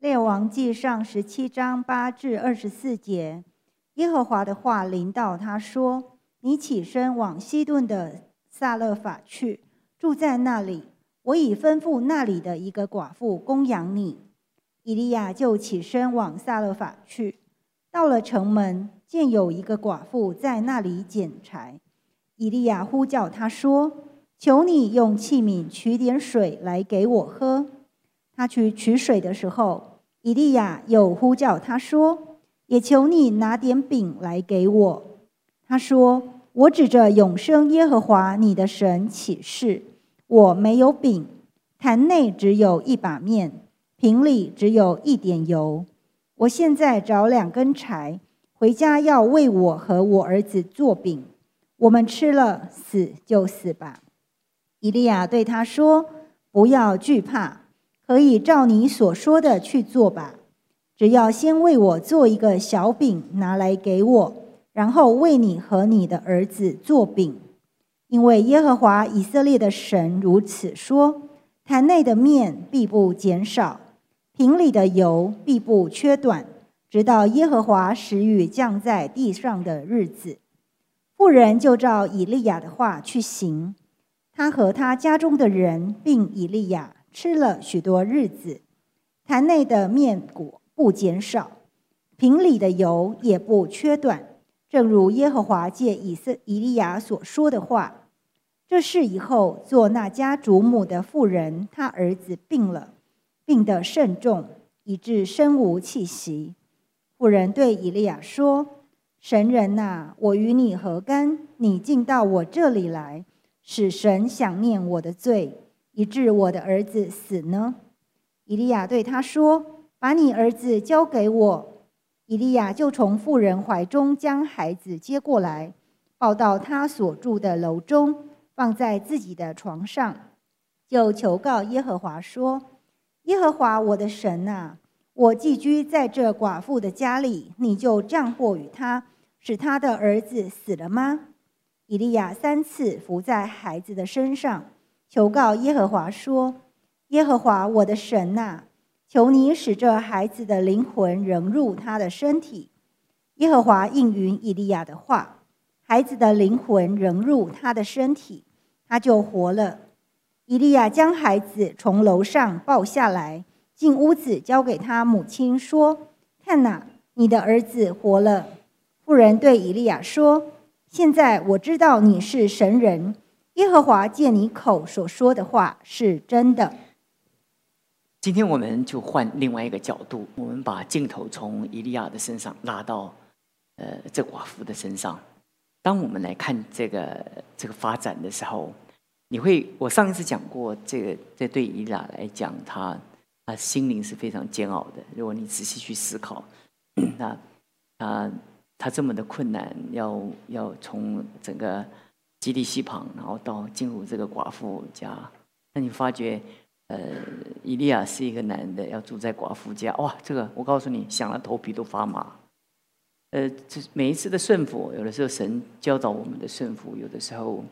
列王记上十七章八至二十四节，耶和华的话临到他说：“你起身往西顿的撒勒法去，住在那里。我已吩咐那里的一个寡妇供养你。”以利亚就起身往撒勒法去，到了城门，见有一个寡妇在那里捡柴。以利亚呼叫他说：“求你用器皿取点水来给我喝。”他去取水的时候，以利亚又呼叫他说：“也求你拿点饼来给我。”他说：“我指着永生耶和华你的神起誓，我没有饼，坛内只有一把面，瓶里只有一点油。我现在找两根柴，回家要为我和我儿子做饼，我们吃了死就死吧。”以利亚对他说：“不要惧怕。”可以照你所说的去做吧，只要先为我做一个小饼拿来给我，然后为你和你的儿子做饼，因为耶和华以色列的神如此说：坛内的面必不减少，瓶里的油必不缺短，直到耶和华使雨降在地上的日子。妇人就照以利亚的话去行，他和他家中的人并以利亚。吃了许多日子，坛内的面果不减少，瓶里的油也不缺短，正如耶和华借以色以利亚所说的话。这事以后，做那家主母的妇人，她儿子病了，病得甚重，以致身无气息。妇人对以利亚说：“神人呐，我与你何干？你竟到我这里来，使神想念我的罪。”以致我的儿子死呢？以利亚对他说：“把你儿子交给我。”以利亚就从妇人怀中将孩子接过来，抱到他所住的楼中，放在自己的床上，就求告耶和华说：“耶和华我的神呐，我寄居在这寡妇的家里，你就降祸与他，使他的儿子死了吗？”以利亚三次伏在孩子的身上。求告耶和华说：“耶和华我的神呐，求你使这孩子的灵魂融入他的身体。”耶和华应允以利亚的话，孩子的灵魂融入他的身体，他就活了。以利亚将孩子从楼上抱下来，进屋子交给他母亲说：“看呐，你的儿子活了。”妇人对以利亚说：“现在我知道你是神人。”耶和华借你口所说的话是真的。今天我们就换另外一个角度，我们把镜头从伊利亚的身上拉到，呃，这寡妇的身上。当我们来看这个这个发展的时候，你会，我上一次讲过，这个这对伊利亚来讲，他他心灵是非常煎熬的。如果你仔细去思考，那他他这么的困难，要要从整个。基地西旁，然后到进入这个寡妇家，那你发觉，呃，以利亚是一个男的，要住在寡妇家，哇，这个我告诉你，想了头皮都发麻。呃，这每一次的顺服，有的时候神教导我们的顺服，有的时候，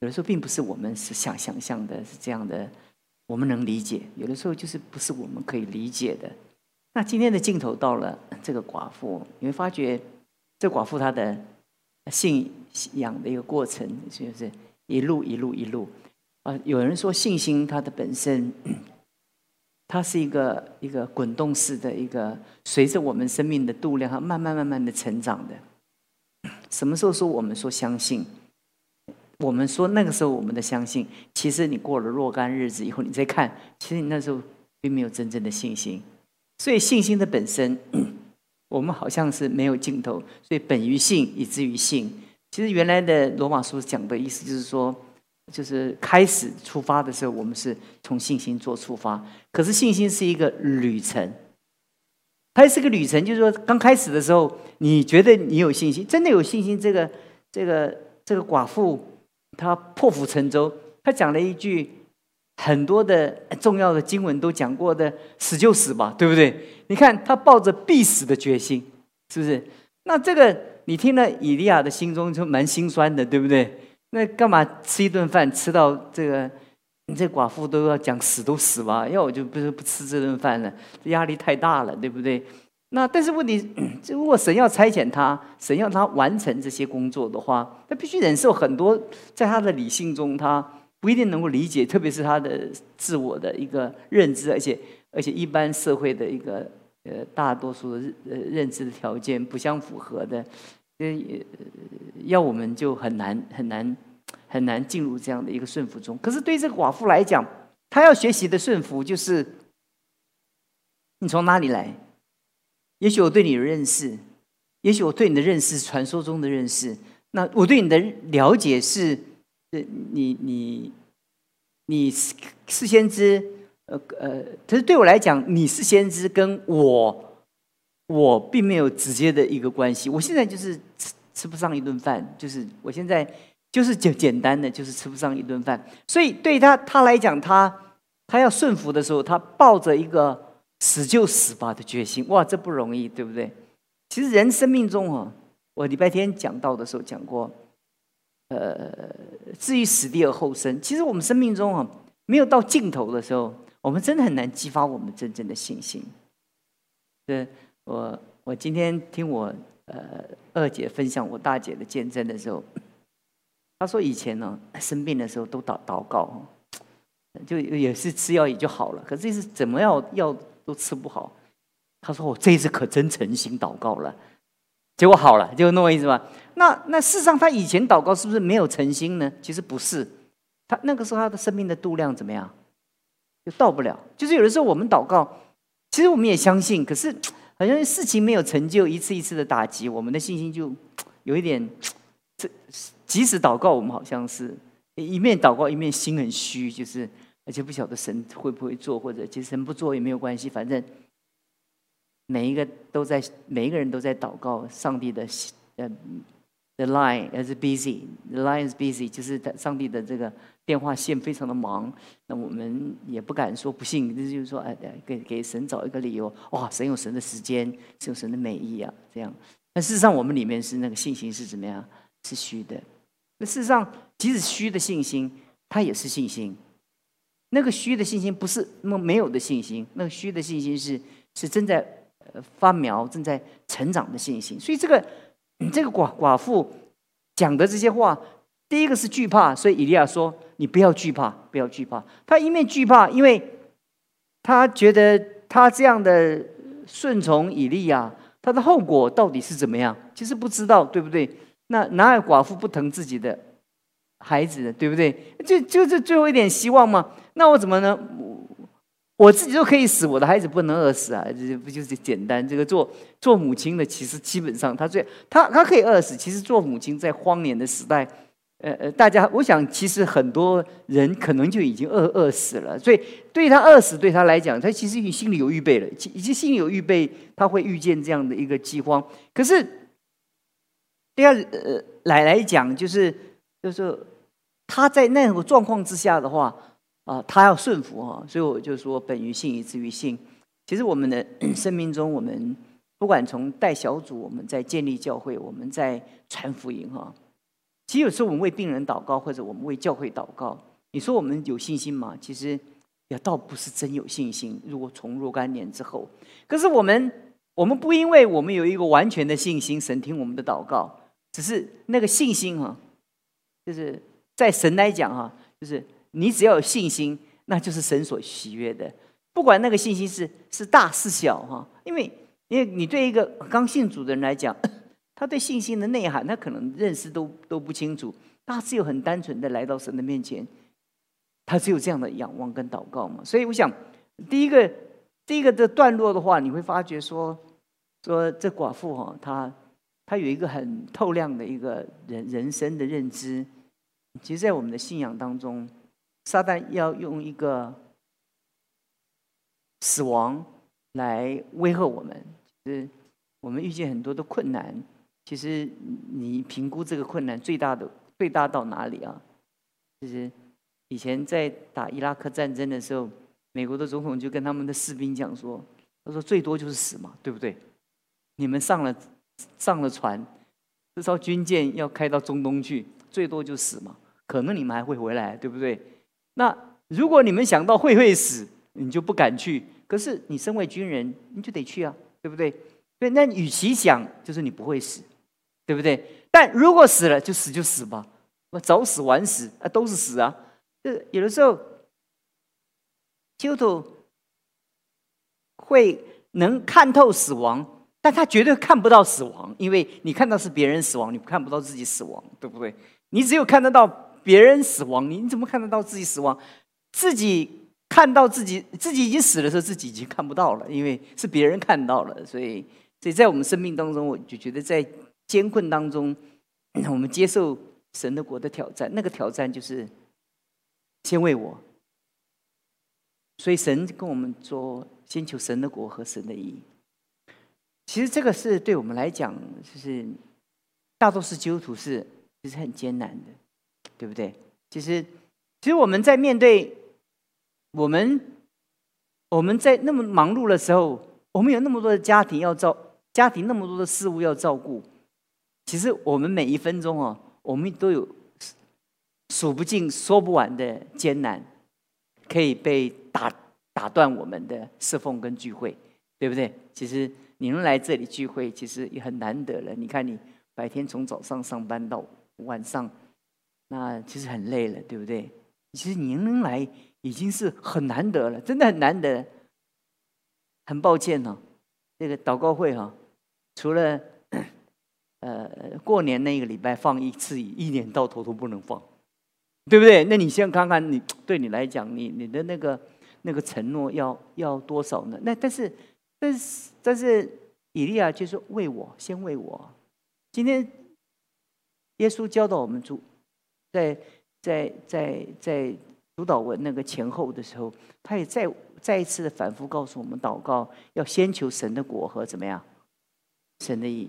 有的时候并不是我们是想想象的，是这样的，我们能理解，有的时候就是不是我们可以理解的。那今天的镜头到了这个寡妇，你会发觉，这寡妇她的。信仰的一个过程，就是一路一路一路啊。有人说信心它的本身，它是一个一个滚动式的一个，随着我们生命的度量，它慢慢慢慢的成长的。什么时候说我们说相信？我们说那个时候我们的相信，其实你过了若干日子以后，你再看，其实你那时候并没有真正的信心。所以信心的本身。我们好像是没有尽头，所以本于信，以至于信。其实原来的罗马书讲的意思就是说，就是开始出发的时候，我们是从信心做出发。可是信心是一个旅程，它也是个旅程，就是说刚开始的时候，你觉得你有信心，真的有信心。这个这个这个寡妇，她破釜沉舟，她讲了一句。很多的重要的经文都讲过的，死就死吧，对不对？你看他抱着必死的决心，是不是？那这个你听了以利亚的心中就蛮心酸的，对不对？那干嘛吃一顿饭吃到这个你这寡妇都要讲死都死吧，要我就不是不吃这顿饭了，这压力太大了，对不对？那但是问题，如果神要差遣他，神要他完成这些工作的话，他必须忍受很多，在他的理性中，他不一定能够理解，特别是他的自我的一个认知，而且而且一般社会的一个呃大多数的呃认知的条件不相符合的，呃要我们就很难很难。很难进入这样的一个顺服中。可是对这个寡妇来讲，她要学习的顺服就是：你从哪里来？也许我对你的认识，也许我对你的认识，传说中的认识。那我对你的了解是：你你你是是先知，呃呃。可是对我来讲，你是先知，跟我我并没有直接的一个关系。我现在就是吃吃不上一顿饭，就是我现在。就是简简单的，就是吃不上一顿饭。所以对他他来讲，他他要顺服的时候，他抱着一个死就死吧的决心。哇，这不容易，对不对？其实人生命中啊，我礼拜天讲到的时候讲过，呃，至于死地而后生。其实我们生命中啊，没有到尽头的时候，我们真的很难激发我们真正的信心。对，我我今天听我呃二姐分享我大姐的见证的时候。她说：“以前呢，生病的时候都祷祷告，就也是吃药也就好了。可这次怎么药药都吃不好。他说：‘我这一次可真诚心祷告了，结果好了，就那么意思吧。’那那事实上，他以前祷告是不是没有诚心呢？其实不是，他那个时候他的生命的度量怎么样，就到不了。就是有的时候我们祷告，其实我们也相信，可是好像事情没有成就，一次一次的打击，我们的信心就有一点这。”即使祷告，我们好像是一面祷告一面心很虚，就是而且不晓得神会不会做，或者其实神不做也没有关系，反正每一个都在，每一个人都在祷告。上帝的呃，the line is busy，the line is busy，就是上帝的这个电话线非常的忙。那我们也不敢说不信，这就是说，哎，给给神找一个理由。哇，神有神的时间，是有神的美意啊，这样。但事实上，我们里面是那个信心是怎么样？是虚的。那事实上，即使虚的信心，它也是信心。那个虚的信心不是那么没有的信心，那个虚的信心是是正在发苗、正在成长的信心。所以这个这个寡寡妇讲的这些话，第一个是惧怕，所以以利亚说：“你不要惧怕，不要惧怕。”他一面惧怕，因为他觉得他这样的顺从以利亚，他的后果到底是怎么样？其实不知道，对不对？那哪有寡妇不疼自己的孩子，对不对？就就是最后一点希望嘛？那我怎么能我自己都可以死，我的孩子不能饿死啊？这不就是简单？这个做做母亲的，其实基本上他最他他可以饿死。其实做母亲在荒年的时代，呃呃，大家我想，其实很多人可能就已经饿饿死了。所以对他饿死，对他来讲，他其实已经心里有预备了，已经心里有预备，他会遇见这样的一个饥荒。可是。第二，呃，来来讲，就是就是他在那种状况之下的话，啊，他要顺服哈，所以我就说本于信以至于信。其实我们的 生命中，我们不管从带小组，我们在建立教会，我们在传福音哈。其实有时候我们为病人祷告，或者我们为教会祷告，你说我们有信心吗？其实也倒不是真有信心。如果从若干年之后，可是我们我们不因为我们有一个完全的信心，神听我们的祷告。只是那个信心哈，就是在神来讲哈，就是你只要有信心，那就是神所喜悦的。不管那个信心是是大是小哈，因为因为你对一个刚信主的人来讲，他对信心的内涵，他可能认识都都不清楚。他只有很单纯的来到神的面前，他只有这样的仰望跟祷告嘛。所以我想，第一个第一个的段落的话，你会发觉说说这寡妇哈，她。她有一个很透亮的一个人人生的认知，其实，在我们的信仰当中，撒旦要用一个死亡来威吓我们。其实，我们遇见很多的困难，其实你评估这个困难最大的最大到哪里啊？就是以前在打伊拉克战争的时候，美国的总统就跟他们的士兵讲说：“他说最多就是死嘛，对不对？你们上了。”上了船，这艘军舰要开到中东去，最多就死嘛。可能你们还会回来，对不对？那如果你们想到会会死，你就不敢去。可是你身为军人，你就得去啊，对不对？对，那与其想，就是你不会死，对不对？但如果死了，就死就死吧，早死晚死啊，都是死啊。这有的时候，基督徒会能看透死亡。但他绝对看不到死亡，因为你看到是别人死亡，你看不到自己死亡，对不对？你只有看得到别人死亡，你怎么看得到自己死亡？自己看到自己自己已经死的时候，自己已经看不到了，因为是别人看到了。所以，所以在我们生命当中，我就觉得在艰困当中，我们接受神的国的挑战，那个挑战就是先为我。所以神跟我们说，先求神的国和神的义。其实这个是对我们来讲，就是大多数基督徒是其实很艰难的，对不对？其实，其实我们在面对我们我们在那么忙碌的时候，我们有那么多的家庭要照，家庭那么多的事物要照顾。其实我们每一分钟哦，我们都有数不尽、说不完的艰难，可以被打打断我们的侍奉跟聚会，对不对？其实。你能来这里聚会，其实也很难得了。你看，你白天从早上上班到晚上，那其实很累了，对不对？其实您能来已经是很难得了，真的很难得。很抱歉哦，这个祷告会哈，除了呃过年那个礼拜放一次，一年到头都不能放，对不对？那你先看看，你对你来讲，你你的那个那个承诺要要多少呢？那但是。但是，但是，以利亚就是为我，先为我。今天，耶稣教导我们主，在在在在主导文那个前后的时候，他也再再一次的反复告诉我们：祷告要先求神的果和怎么样，神的意。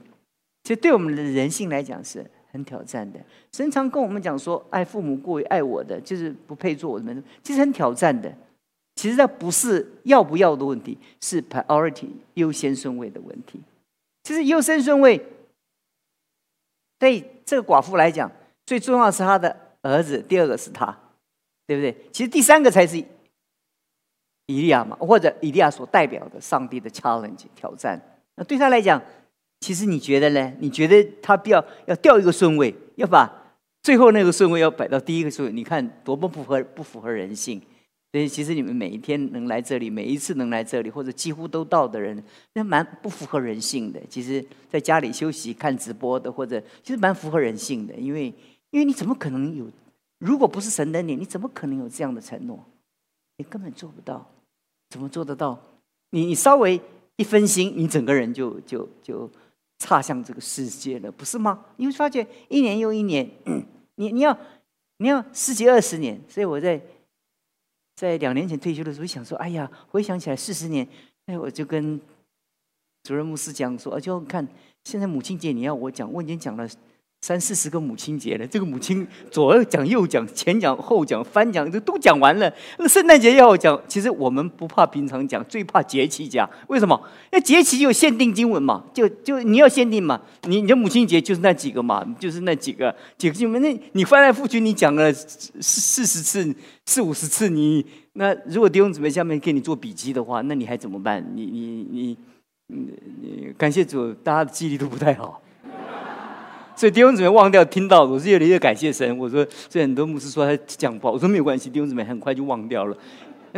其实对我们的人性来讲是很挑战的。神常跟我们讲说：爱父母过于爱我的，就是不配做我的门其实很挑战的。其实这不是要不要的问题，是 priority 优先顺位的问题。其实优先顺位对这个寡妇来讲，最重要是他的儿子，第二个是他，对不对？其实第三个才是以利亚嘛，或者以利亚所代表的上帝的 challenge 挑战。那对他来讲，其实你觉得呢？你觉得他必要要调一个顺位，要把最后那个顺位要摆到第一个顺位？你看多么不合不符合人性！所以，其实你们每一天能来这里，每一次能来这里，或者几乎都到的人，那蛮不符合人性的。其实，在家里休息看直播的，或者其实蛮符合人性的，因为，因为你怎么可能有？如果不是神的你，你怎么可能有这样的承诺？你根本做不到，怎么做得到？你你稍微一分心，你整个人就 就就差向这个世界了，不是吗？你会发觉一年又一年，你你要你要十几二十年，所以我在。在两年前退休的时候，想说：“哎呀，回想起来四十年，哎，我就跟主任牧师讲说，就看现在母亲节你要我讲，我已经讲了。”三四十个母亲节了，这个母亲左讲右讲，前讲后讲，翻讲都都讲完了。那圣诞节要讲，其实我们不怕平常讲，最怕节气讲。为什么？那节气有限定经文嘛，就就你要限定嘛。你你的母亲节就是那几个嘛，就是那几个几个经文。那你翻来覆去，你讲了四四十次、四五十次，你那如果弟兄姊妹下面给你做笔记的话，那你还怎么办？你你你你感谢主，大家的记忆力都不太好。所以弟兄姊妹忘掉听到，我是越来越感谢神。我说，所以很多牧师说他讲不好，我说没有关系，弟兄姊妹很快就忘掉了。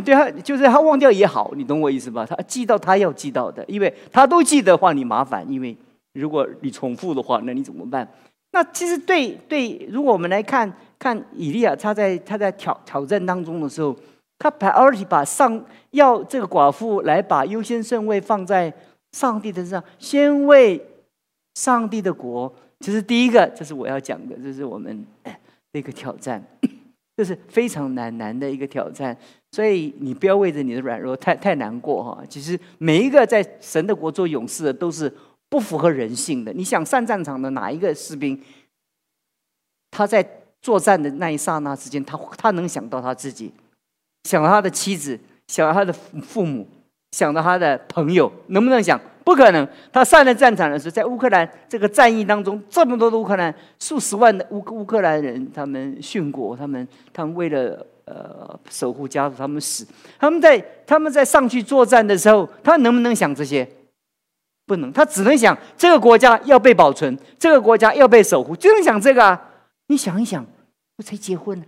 对他就是他忘掉也好，你懂我意思吧？他记到他要记到的，因为他都记得话，你麻烦。因为如果你重复的话，那你怎么办？那其实对对，如果我们来看看以利亚，他在他在挑挑战当中的时候，他 priority 把上要这个寡妇来把优先顺位放在上帝的身上，先为上帝的国。其实第一个，这是我要讲的，这是我们的一个挑战，这是非常难难的一个挑战。所以你不要为着你的软弱太太难过哈。其实每一个在神的国做勇士的，都是不符合人性的。你想上战场的哪一个士兵，他在作战的那一刹那之间，他他能想到他自己，想到他的妻子，想到他的父母，想到他的朋友，能不能想？不可能，他上了战场的时候，在乌克兰这个战役当中，这么多的乌克兰，数十万的乌乌克兰人，他们殉国，他们他们为了呃守护家族，他们死，他们在他们在上去作战的时候，他能不能想这些？不能，他只能想这个国家要被保存，这个国家要被守护，就能想这个啊！你想一想，我才结婚呢，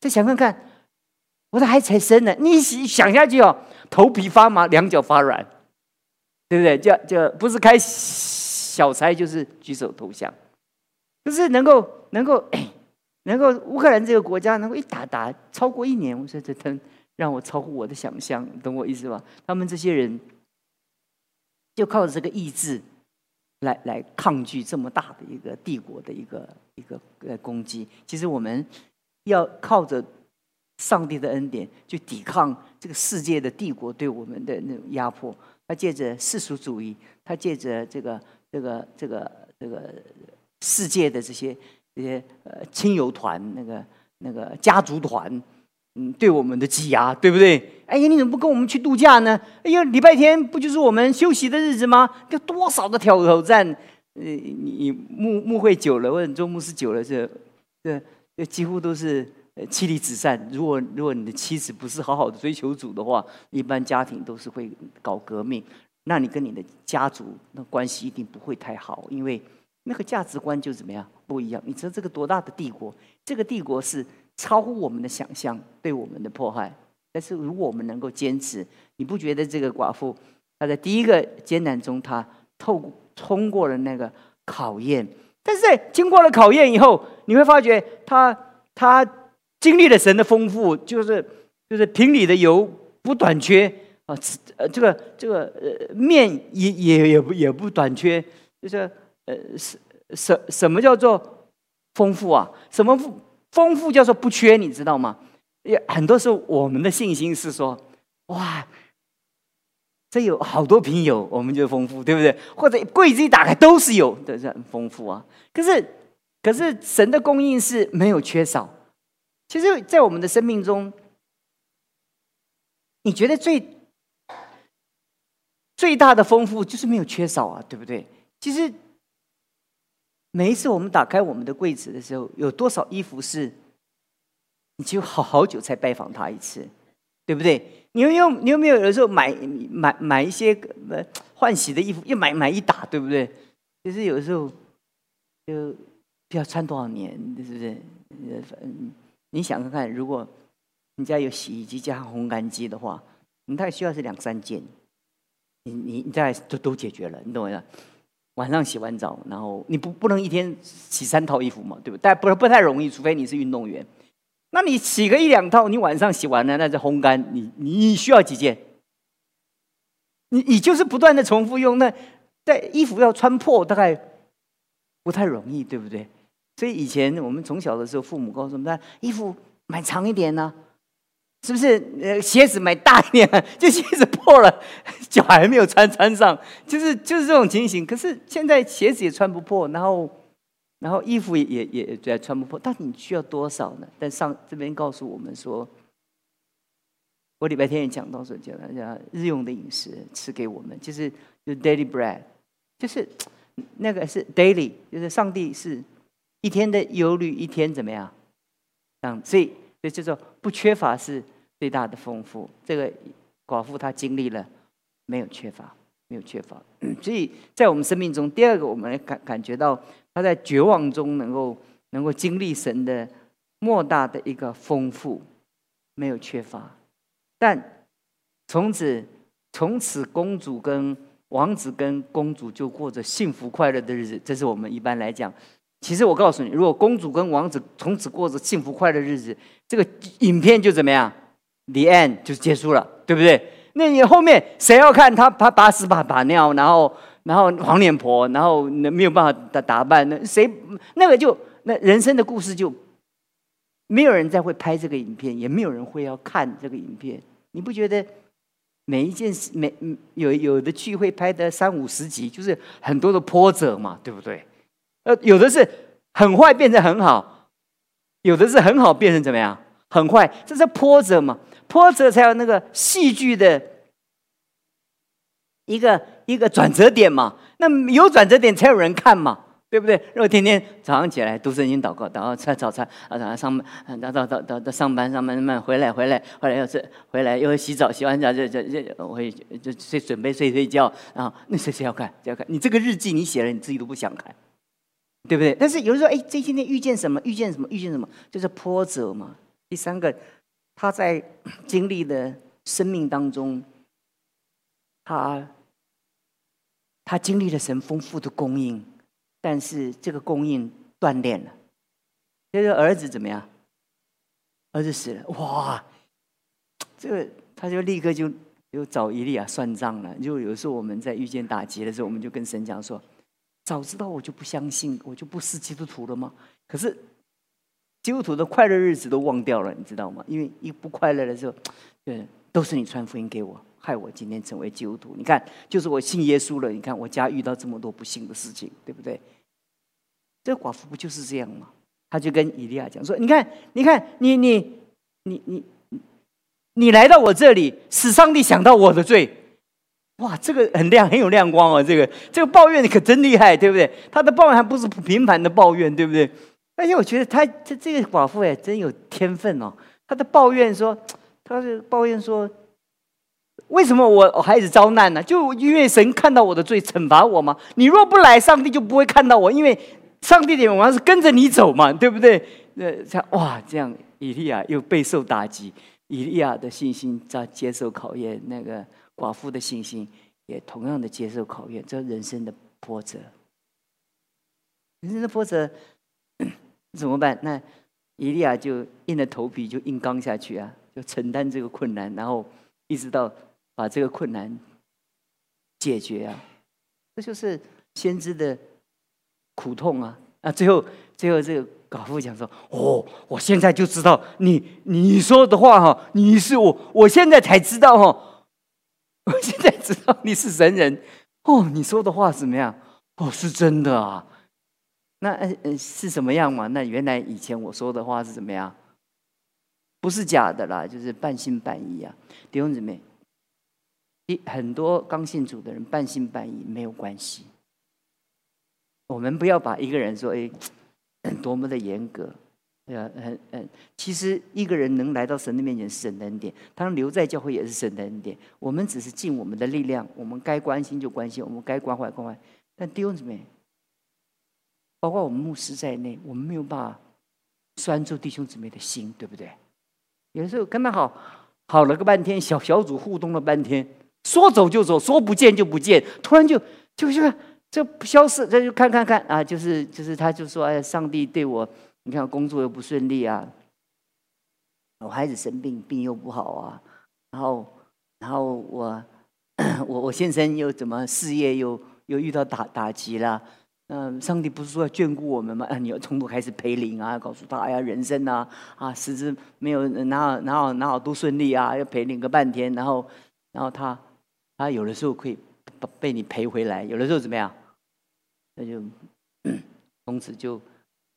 再想看看，我的孩子才生呢，你想想下去哦，头皮发麻，两脚发软，对不对？就就不是开小差，就是举手投降，就是能够能够能够乌克兰这个国家能够一打打超过一年，我说这真让我超乎我的想象，懂我意思吧？他们这些人。就靠着这个意志，来来抗拒这么大的一个帝国的一个一个呃攻击。其实我们要靠着上帝的恩典去抵抗这个世界的帝国对我们的那种压迫。他借着世俗主义，他借着这个这个这个这个世界的这些这些呃亲友团、那个那个家族团。嗯，对我们的挤压，对不对？哎呀，你怎么不跟我们去度假呢？哎呀，礼拜天不就是我们休息的日子吗？有多少的挑挑战？呃，你你牧牧会久了，或者做牧师久了，这这这几乎都是妻离子散。如果如果你的妻子不是好好的追求主的话，一般家庭都是会搞革命。那你跟你的家族那关系一定不会太好，因为那个价值观就怎么样不一样。你知道这个多大的帝国？这个帝国是。超乎我们的想象，对我们的迫害。但是如果我们能够坚持，你不觉得这个寡妇她在第一个艰难中，她透过通过了那个考验？但是在经过了考验以后，你会发觉她她经历了神的丰富，就是就是瓶里的油不短缺啊，呃这个这个呃面也也也不也不短缺，就是呃什什什么叫做丰富啊？什么富？丰富叫做不缺，你知道吗？也很多时候我们的信心是说，哇，这有好多瓶油，我们就丰富，对不对？或者柜子一打开都是有，都是很丰富啊。可是，可是神的供应是没有缺少。其实，在我们的生命中，你觉得最最大的丰富就是没有缺少啊，对不对？其实。每一次我们打开我们的柜子的时候，有多少衣服是，你就好好久才拜访他一次，对不对？你有没有你有没有有时候买买买一些呃换洗的衣服，又买买一打，对不对？其实有的时候就不要穿多少年，是不是？嗯，你想看看，如果你家有洗衣机加烘干机的话，你大概需要是两三件，你你你大概都都解决了，你懂我意思？晚上洗完澡，然后你不不能一天洗三套衣服嘛，对不？但不不太容易，除非你是运动员。那你洗个一两套，你晚上洗完了，那就烘干。你你需要几件？你你就是不断的重复用，那在衣服要穿破，大概不太容易，对不对？所以以前我们从小的时候，父母告诉我们，衣服买长一点呢。是不是呃鞋子买大一点，就鞋子破了，脚还没有穿穿上，就是就是这种情形。可是现在鞋子也穿不破，然后然后衣服也也也穿不破，到底你需要多少呢？但上这边告诉我们说，我礼拜天也讲到说，讲大家日用的饮食吃给我们，就是就 daily bread，就是那个是 daily，就是上帝是一天的忧虑一天怎么样？嗯，所以所以就说不缺乏是。最大的丰富，这个寡妇她经历了没有缺乏，没有缺乏，所以在我们生命中，第二个我们感感觉到她在绝望中能够能够经历神的莫大的一个丰富，没有缺乏，但从此从此公主跟王子跟公主就过着幸福快乐的日子，这是我们一般来讲。其实我告诉你，如果公主跟王子从此过着幸福快乐日子，这个影片就怎么样？The end 就结束了，对不对？那你后面谁要看他？他把屎把把尿，然后然后黄脸婆，然后没有办法打打扮，那谁那个就那人生的故事就没有人再会拍这个影片，也没有人会要看这个影片。你不觉得每一件事每有有的剧会拍的三五十集，就是很多的波折嘛，对不对？呃，有的是很坏变成很好，有的是很好变成怎么样？很坏，这是波折嘛？波折才有那个戏剧的一个一个转折点嘛。那有转折点才有人看嘛，对不对？如果天天早上起来读圣经、祷告，祷告吃早餐，啊，早上上班，到到到到到上班上班，慢回来回来，回来又是回来又洗澡，洗完澡就就就我会就睡准备睡睡觉，然后那谁谁要看谁要看？你这个日记你写了，你自己都不想看，对不对？但是有人说，哎，这今天遇见什么？遇见什么？遇见什么？就是波折嘛。第三个，他在经历的生命当中，他他经历了神丰富的供应。但是这个供应断裂了，这个儿子怎么样？儿子死了，哇！这个他就立刻就就找伊利亚算账了。就有时候我们在遇见打击的时候，我们就跟神讲说：“早知道我就不相信，我就不是基督徒了吗？”可是基督徒的快乐日子都忘掉了，你知道吗？因为一不快乐的时候，对，都是你传福音给我。害我今天成为基督徒，你看，就是我信耶稣了。你看我家遇到这么多不幸的事情，对不对？这寡妇不就是这样吗？他就跟以利亚讲说：“你看，你看，你你你你你来到我这里，使上帝想到我的罪。哇，这个很亮，很有亮光哦。这个这个抱怨可真厉害，对不对？他的抱怨还不是平凡的抱怨，对不对？而且我觉得他这这个寡妇哎，真有天分哦。他的抱怨说，他是抱怨说。”为什么我我孩子遭难呢？就因为神看到我的罪，惩罚我吗？你若不来，上帝就不会看到我，因为上帝的眼光是跟着你走嘛，对不对？那，像哇，这样以利亚又备受打击，以利亚的信心在接受考验，那个寡妇的信心也同样的接受考验，这人生的波折，人生的波折 怎么办？那伊利亚就硬着头皮就硬刚下去啊，就承担这个困难，然后一直到。把这个困难解决啊，这就是先知的苦痛啊！啊，最后最后这个寡妇讲说：“哦，我现在就知道你你说的话哈，你是我，我现在才知道哈，我现在知道你是神人哦，你说的话怎么样？哦，是真的啊！那呃呃是什么样嘛？那原来以前我说的话是怎么样？不是假的啦，就是半信半疑啊，弟兄姊妹。”一很多刚信主的人半信半疑没有关系。我们不要把一个人说哎，多么的严格，呃，很很，其实一个人能来到神的面前是神的恩典，他留在教会也是神的恩典。我们只是尽我们的力量，我们该关心就关心，我们该关怀关怀。但弟兄姊妹，包括我们牧师在内，我们没有办法拴住弟兄姊妹的心，对不对？有时候跟他好好了个半天，小小组互动了半天。说走就走，说不见就不见，突然就就就就消失，这就看看看啊，就是就是他就说，哎，上帝对我，你看工作又不顺利啊，我孩子生病，病又不好啊，然后然后我我我先生又怎么事业又又遇到打打击了，嗯，上帝不是说要眷顾我们吗？啊，你要从头开始陪灵啊，告诉他，呀，人生啊啊，实质没有哪哪好哪好都顺利啊，要陪灵个半天，然后然后他。他有的时候可以被你陪回来，有的时候怎么样？那就 从此就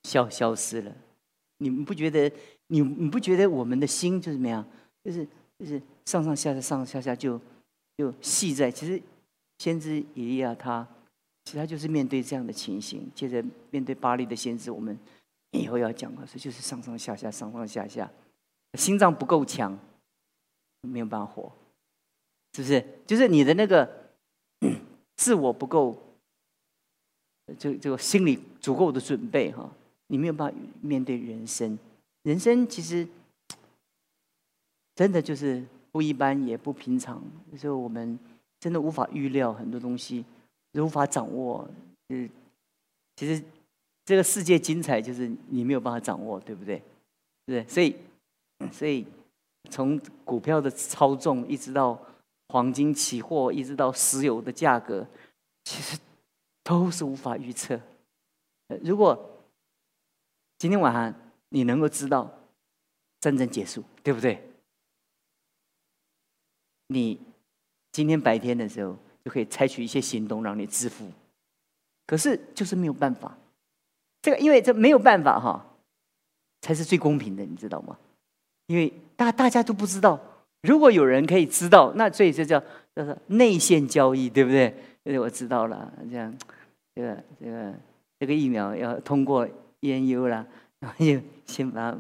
消消失了。你们不觉得？你你不觉得我们的心就怎么样？就是就是上上下下上上下下就就系在。其实先知以利亚他其实他就是面对这样的情形。接着面对巴黎的先知，我们以后要讲的是就是上上下下上上下下，心脏不够强，没有办法活。是不是？就是你的那个自我不够，就这个心理足够的准备哈，你没有办法面对人生。人生其实真的就是不一般，也不平常。有时候我们真的无法预料很多东西，无法掌握。嗯，其实这个世界精彩，就是你没有办法掌握，对不对？对，所以所以从股票的操纵一直到。黄金期货一直到石油的价格，其实都是无法预测。如果今天晚上你能够知道战争结束，对不对？你今天白天的时候就可以采取一些行动让你致富。可是就是没有办法，这个因为这没有办法哈，才是最公平的，你知道吗？因为大大家都不知道。如果有人可以知道，那所以这叫叫做内线交易，对不对？因为我知道了，这样，这个这个这个疫苗要通过研究了，然后就先把它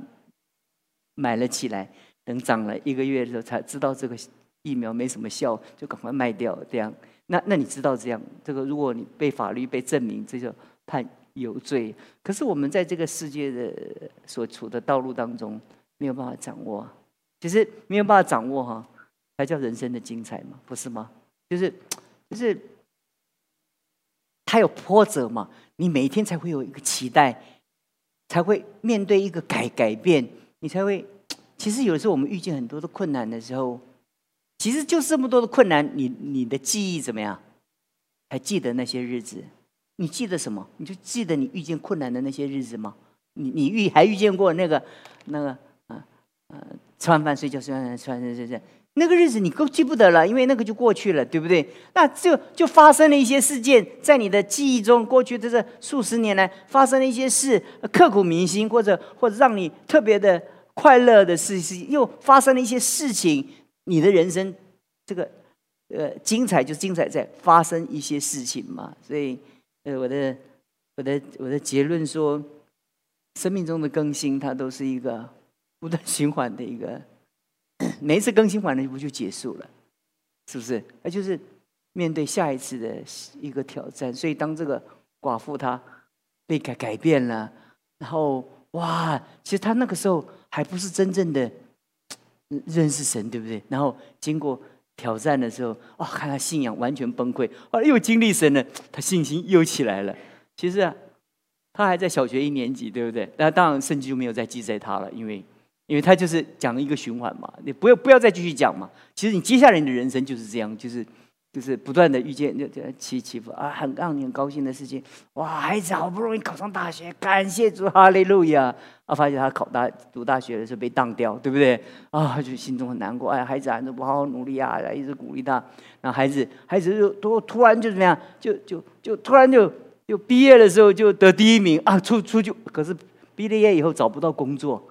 买了起来，等涨了一个月的时候才知道这个疫苗没什么效，就赶快卖掉。这样，那那你知道这样，这个如果你被法律被证明，这就判有罪。可是我们在这个世界的所处的道路当中，没有办法掌握，其实没有办法掌握哈，才叫人生的精彩嘛，不是吗？就是就是。他有波折嘛？你每天才会有一个期待，才会面对一个改改变，你才会。其实有时候我们遇见很多的困难的时候，其实就这么多的困难，你你的记忆怎么样？还记得那些日子？你记得什么？你就记得你遇见困难的那些日子吗？你你遇还遇见过那个那个啊啊吃完饭睡觉，吃完饭吃完饭睡睡。那个日子你都记不得了，因为那个就过去了，对不对？那就就发生了一些事件，在你的记忆中，过去的这数十年来发生了一些事，刻骨铭心，或者或者让你特别的快乐的事情，又发生了一些事情。你的人生这个呃精彩，就精彩在发生一些事情嘛。所以呃，我的我的我的结论说，生命中的更新，它都是一个不断循环的一个。每一次更新完了，不就结束了？是不是？那就是面对下一次的一个挑战。所以，当这个寡妇她被改改变了，然后哇，其实她那个时候还不是真正的认识神，对不对？然后经过挑战的时候，哇，看她信仰完全崩溃，啊，又经历神了，她信心又起来了。其实啊，她还在小学一年级，对不对？那当然，圣经就没有再记载她了，因为。因为他就是讲了一个循环嘛，你不要不要再继续讲嘛。其实你接下来你的人生就是这样，就是就是不断的遇见这这起起伏啊，很让你很高兴的事情。哇，孩子好不容易考上大学，感谢主，哈利路亚！啊，发现他考大读大学的时候被当掉，对不对？啊，就心中很难过。哎，孩子还是不好好努力啊，一直鼓励他。然后孩子孩子就突突然就怎么样，就就就突然就就毕业的时候就得第一名啊，出出去，可是毕了业以后找不到工作。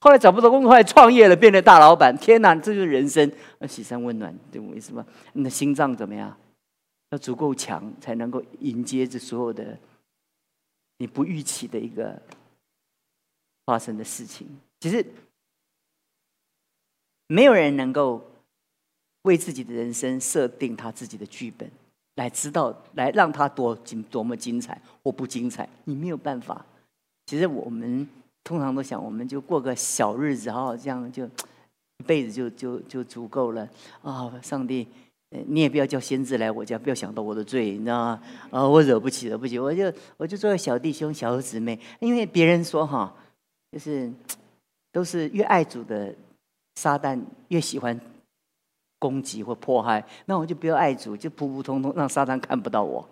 后来找不到工作，后来创业了，变成大老板。天哪，这就是人生，那喜山温暖，对我意思吗？你的心脏怎么样？要足够强，才能够迎接这所有的你不预期的一个发生的事情。其实，没有人能够为自己的人生设定他自己的剧本，来知道来让他多精多么精彩或不精彩。你没有办法。其实我们。通常都想，我们就过个小日子，好好这样就 一辈子就就就足够了啊！上帝，你也不要叫先知来我家，不要想到我的罪，你知道吗？啊，我惹不起，惹不起，我就我就做个小弟兄、小姊妹。因为别人说哈，就是 都是越爱主的撒旦越喜欢攻击或迫害，那我就不要爱主，就普普通通，让撒旦看不到我。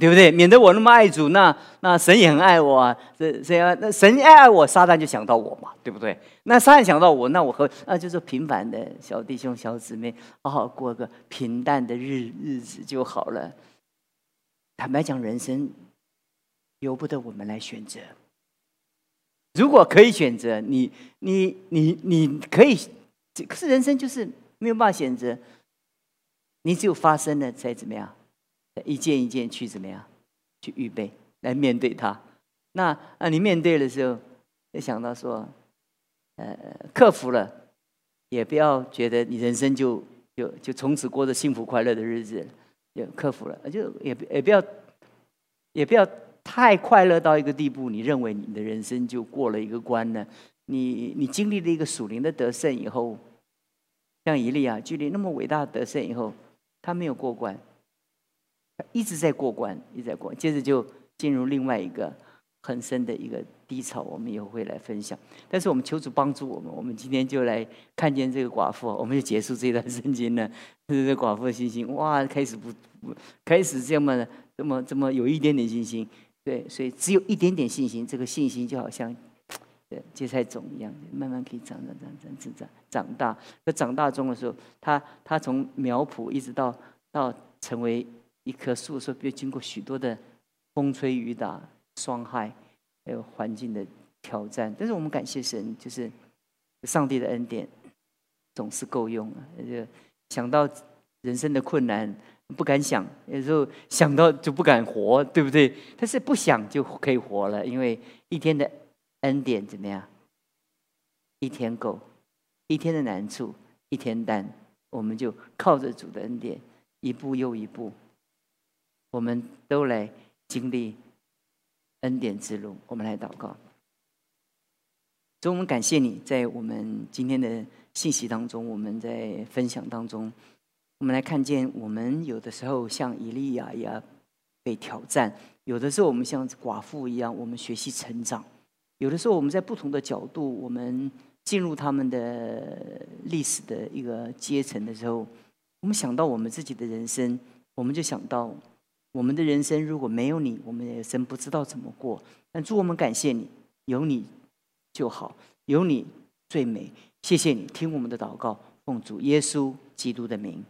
对不对？免得我那么爱主，那那神也很爱我啊。这这样，那神爱我，撒旦就想到我嘛，对不对？那撒旦想到我，那我和那就是平凡的小弟兄、小姊妹，好好过个平淡的日日子就好了。坦白讲，人生由不得我们来选择。如果可以选择，你你你你可以，可是人生就是没有办法选择。你只有发生了才怎么样？一件一件去怎么样？去预备来面对它。那啊你面对的时候，就想到说，呃，克服了，也不要觉得你人生就就就从此过着幸福快乐的日子。就克服了，就也也不要也不要太快乐到一个地步，你认为你的人生就过了一个关呢。你你经历了一个属灵的得胜以后，像以利亚距离那么伟大的得胜以后，他没有过关。一直在过关，一直在过，接着就进入另外一个很深的一个低潮。我们以后会来分享。但是我们求主帮助我们，我们今天就来看见这个寡妇，我们就结束这段圣经了。这个寡妇的信心，哇，开始不不开始这么这么这么有一点点信心。对，所以只有一点点信心，这个信心就好像芥菜种一样，慢慢可以长长长长长长长大。那长大中的时候，他他从苗圃一直到到成为。一棵树说，必经过许多的风吹雨打、霜害，还有环境的挑战。但是我们感谢神，就是上帝的恩典总是够用啊！就想到人生的困难，不敢想，有时候想到就不敢活，对不对？但是不想就可以活了，因为一天的恩典怎么样？一天够，一天的难处一天担，我们就靠着主的恩典，一步又一步，我们都来经历恩典之路。我们来祷告，主，我们感谢你在我们今天的信息当中，我们在分享当中。我们来看见，我们有的时候像以利亚一样被挑战；有的时候我们像寡妇一样，我们学习成长；有的时候我们在不同的角度，我们进入他们的历史的一个阶层的时候，我们想到我们自己的人生，我们就想到我们的人生如果没有你，我们的人生不知道怎么过。但祝我们感谢你，有你就好，有你最美。谢谢你听我们的祷告，奉主耶稣基督的名。